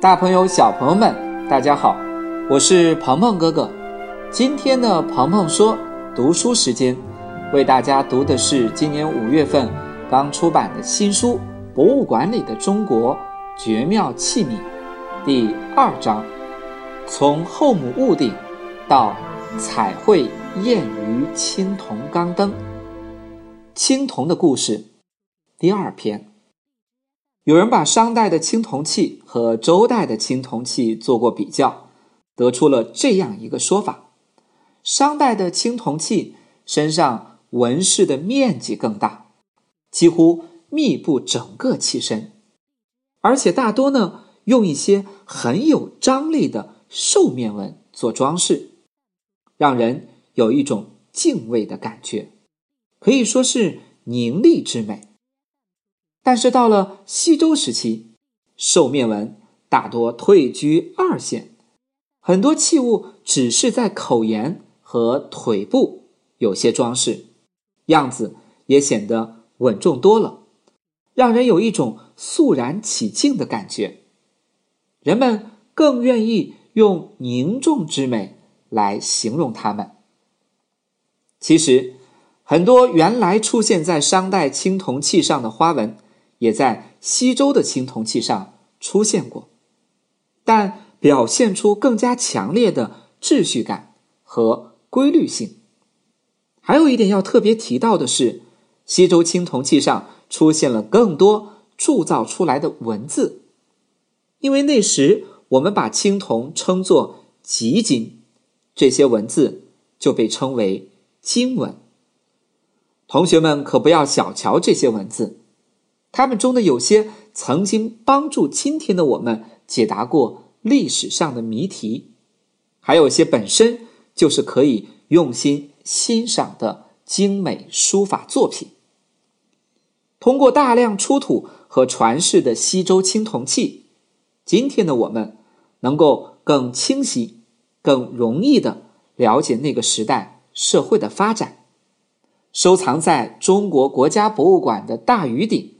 大朋友、小朋友们，大家好，我是鹏鹏哥哥。今天的鹏鹏说读书时间，为大家读的是今年五月份刚出版的新书《博物馆里的中国绝妙器皿》第二章：从后母戊鼎到彩绘燕鱼青铜钢灯，青铜的故事第二篇。有人把商代的青铜器和周代的青铜器做过比较，得出了这样一个说法：商代的青铜器身上纹饰的面积更大，几乎密布整个器身，而且大多呢用一些很有张力的兽面纹做装饰，让人有一种敬畏的感觉，可以说是凝丽之美。但是到了西周时期，兽面纹大多退居二线，很多器物只是在口沿和腿部有些装饰，样子也显得稳重多了，让人有一种肃然起敬的感觉。人们更愿意用凝重之美来形容它们。其实，很多原来出现在商代青铜器上的花纹。也在西周的青铜器上出现过，但表现出更加强烈的秩序感和规律性。还有一点要特别提到的是，西周青铜器上出现了更多铸造出来的文字，因为那时我们把青铜称作极金，这些文字就被称为金文。同学们可不要小瞧这些文字。他们中的有些曾经帮助今天的我们解答过历史上的谜题，还有些本身就是可以用心欣赏的精美书法作品。通过大量出土和传世的西周青铜器，今天的我们能够更清晰、更容易的了解那个时代社会的发展。收藏在中国国家博物馆的大禹鼎。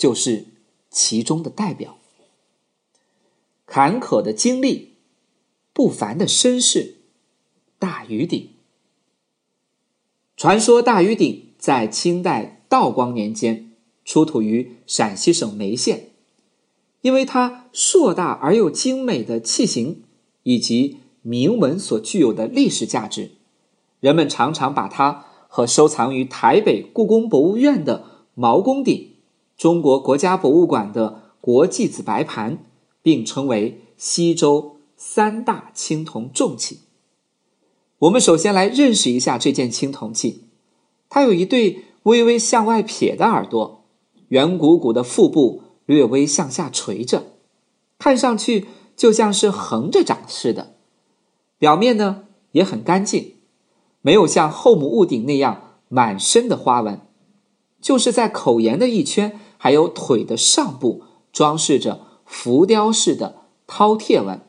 就是其中的代表。坎坷的经历，不凡的身世，大禹鼎。传说大禹鼎在清代道光年间出土于陕西省眉县，因为它硕大而又精美的器型以及铭文所具有的历史价值，人们常常把它和收藏于台北故宫博物院的毛公鼎。中国国家博物馆的国际子白盘并称为西周三大青铜重器。我们首先来认识一下这件青铜器，它有一对微微向外撇的耳朵，圆鼓鼓的腹部略微向下垂着，看上去就像是横着长似的。表面呢也很干净，没有像后母戊鼎那样满身的花纹，就是在口沿的一圈。还有腿的上部装饰着浮雕式的饕餮纹。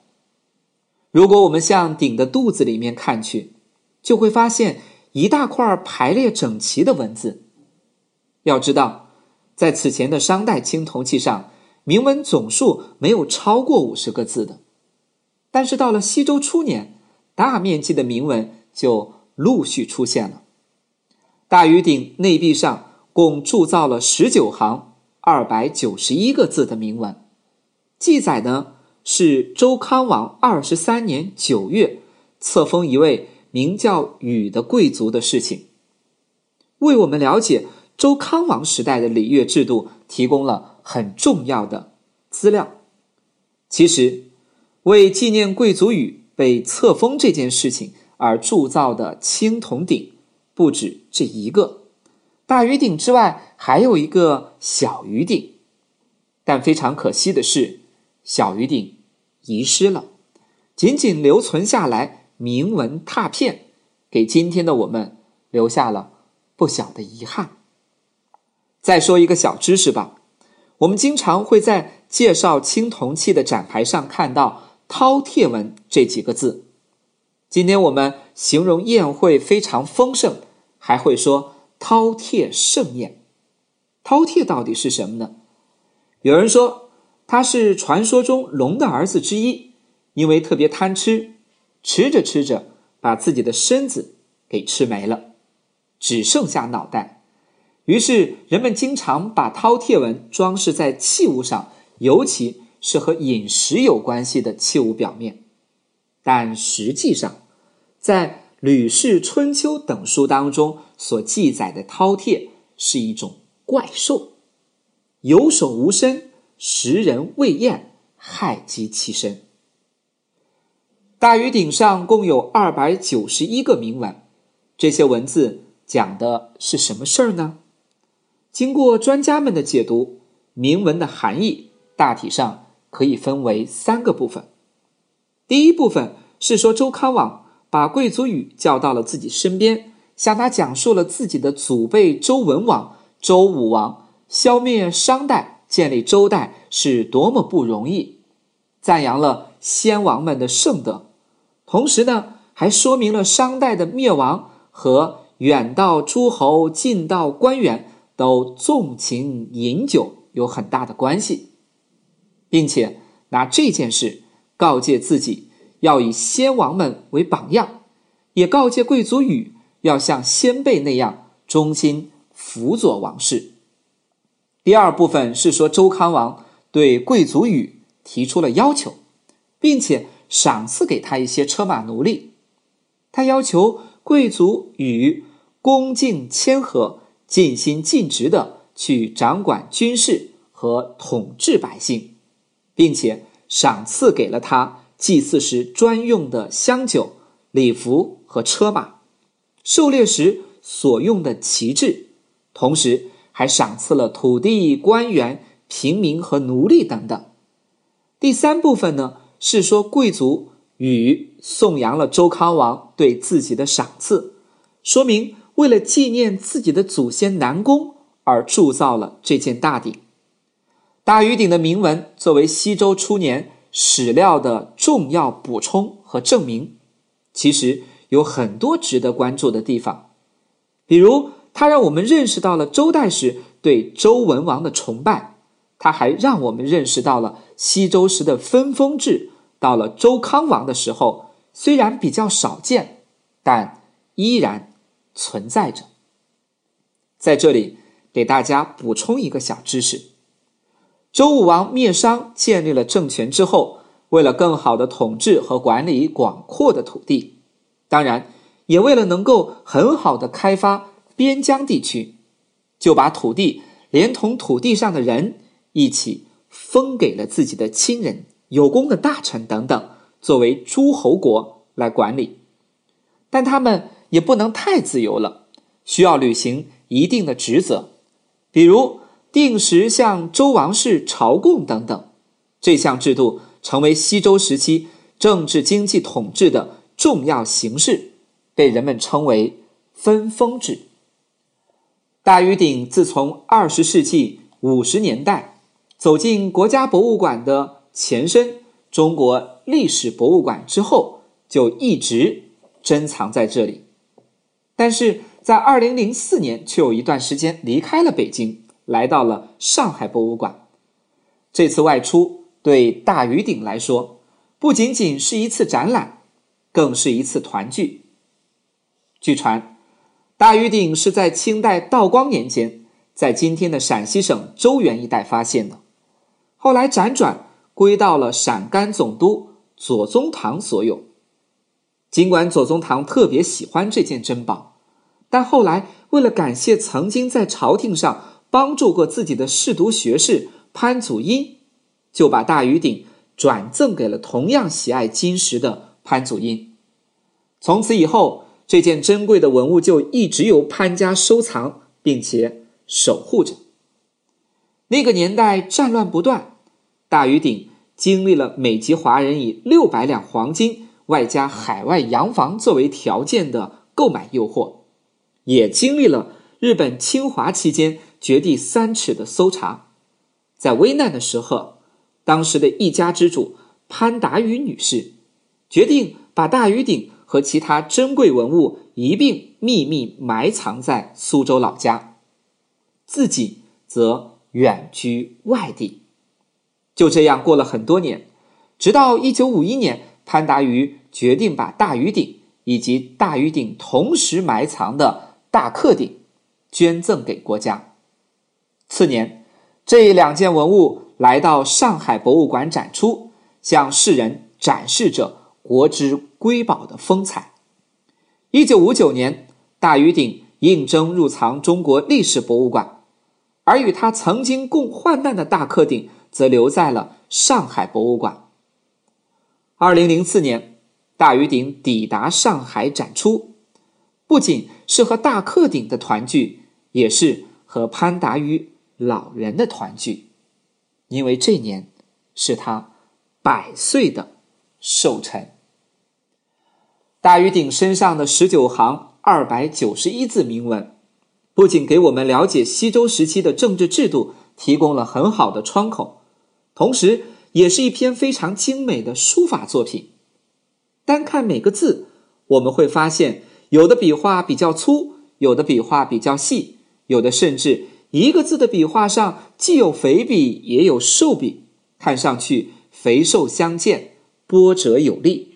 如果我们向鼎的肚子里面看去，就会发现一大块排列整齐的文字。要知道，在此前的商代青铜器上，铭文总数没有超过五十个字的，但是到了西周初年，大面积的铭文就陆续出现了。大禹鼎内壁上共铸造了十九行。二百九十一个字的铭文，记载呢是周康王二十三年九月册封一位名叫禹的贵族的事情，为我们了解周康王时代的礼乐制度提供了很重要的资料。其实，为纪念贵族禹被册封这件事情而铸造的青铜鼎不止这一个。大禹鼎之外，还有一个小鱼鼎，但非常可惜的是，小鱼鼎遗失了，仅仅留存下来铭文拓片，给今天的我们留下了不小的遗憾。再说一个小知识吧，我们经常会在介绍青铜器的展牌上看到“饕餮纹”这几个字。今天我们形容宴会非常丰盛，还会说。饕餮盛宴，饕餮到底是什么呢？有人说，他是传说中龙的儿子之一，因为特别贪吃，吃着吃着把自己的身子给吃没了，只剩下脑袋。于是人们经常把饕餮纹装饰在器物上，尤其是和饮食有关系的器物表面。但实际上，在《吕氏春秋》等书当中所记载的饕餮是一种怪兽，有手无身，食人未厌，害及其身。大禹鼎上共有二百九十一个铭文，这些文字讲的是什么事儿呢？经过专家们的解读，铭文的含义大体上可以分为三个部分。第一部分是说周康王。把贵族禹叫到了自己身边，向他讲述了自己的祖辈周文王、周武王消灭商代、建立周代是多么不容易，赞扬了先王们的圣德，同时呢，还说明了商代的灭亡和远到诸侯、近到官员都纵情饮酒有很大的关系，并且拿这件事告诫自己。要以先王们为榜样，也告诫贵族禹要像先辈那样忠心辅佐王室。第二部分是说周康王对贵族禹提出了要求，并且赏赐给他一些车马奴隶。他要求贵族禹恭敬谦和、尽心尽职的去掌管军事和统治百姓，并且赏赐给了他。祭祀时专用的香酒、礼服和车马，狩猎时所用的旗帜，同时还赏赐了土地、官员、平民和奴隶等等。第三部分呢，是说贵族与颂扬了周康王对自己的赏赐，说明为了纪念自己的祖先南宫而铸造了这件大鼎。大禹鼎的铭文作为西周初年。史料的重要补充和证明，其实有很多值得关注的地方。比如，它让我们认识到了周代时对周文王的崇拜；它还让我们认识到了西周时的分封制，到了周康王的时候，虽然比较少见，但依然存在着。在这里，给大家补充一个小知识。周武王灭商，建立了政权之后，为了更好的统治和管理广阔的土地，当然也为了能够很好的开发边疆地区，就把土地连同土地上的人一起封给了自己的亲人、有功的大臣等等，作为诸侯国来管理。但他们也不能太自由了，需要履行一定的职责，比如。定时向周王室朝贡等等，这项制度成为西周时期政治经济统治的重要形式，被人们称为分封制。大禹鼎自从二十世纪五十年代走进国家博物馆的前身中国历史博物馆之后，就一直珍藏在这里，但是在二零零四年却有一段时间离开了北京。来到了上海博物馆，这次外出对大禹鼎来说，不仅仅是一次展览，更是一次团聚。据传，大禹鼎是在清代道光年间，在今天的陕西省周原一带发现的，后来辗转归到了陕甘总督左宗棠所有。尽管左宗棠特别喜欢这件珍宝，但后来为了感谢曾经在朝廷上。帮助过自己的侍读学士潘祖荫，就把大禹鼎转赠给了同样喜爱金石的潘祖荫。从此以后，这件珍贵的文物就一直由潘家收藏并且守护着。那个年代战乱不断，大禹鼎经历了美籍华人以六百两黄金外加海外洋房作为条件的购买诱惑，也经历了日本侵华期间。掘地三尺的搜查，在危难的时候，当时的一家之主潘达宇女士决定把大禹鼎和其他珍贵文物一并秘密埋藏在苏州老家，自己则远居外地。就这样过了很多年，直到一九五一年，潘达于决定把大禹鼎以及大禹鼎同时埋藏的大克鼎捐赠给国家。次年，这两件文物来到上海博物馆展出，向世人展示着国之瑰宝的风采。一九五九年，大禹鼎应征入藏中国历史博物馆，而与他曾经共患难的大克鼎则留在了上海博物馆。二零零四年，大禹鼎抵达上海展出，不仅是和大克鼎的团聚，也是和潘达于老人的团聚，因为这年是他百岁的寿辰。大禹鼎身上的十九行二百九十一字铭文，不仅给我们了解西周时期的政治制度提供了很好的窗口，同时也是一篇非常精美的书法作品。单看每个字，我们会发现，有的笔画比较粗，有的笔画比较细，有的甚至一个字的笔画上既有肥笔也有瘦笔，看上去肥瘦相间，波折有力。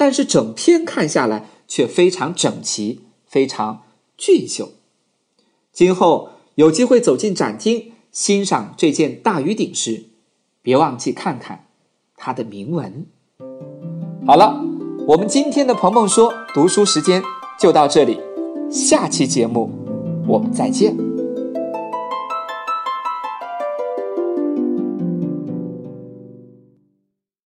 但是整篇看下来却非常整齐，非常俊秀。今后有机会走进展厅欣赏这件大禹鼎时，别忘记看看它的铭文。好了，我们今天的鹏鹏说读书时间就到这里，下期节目我们再见。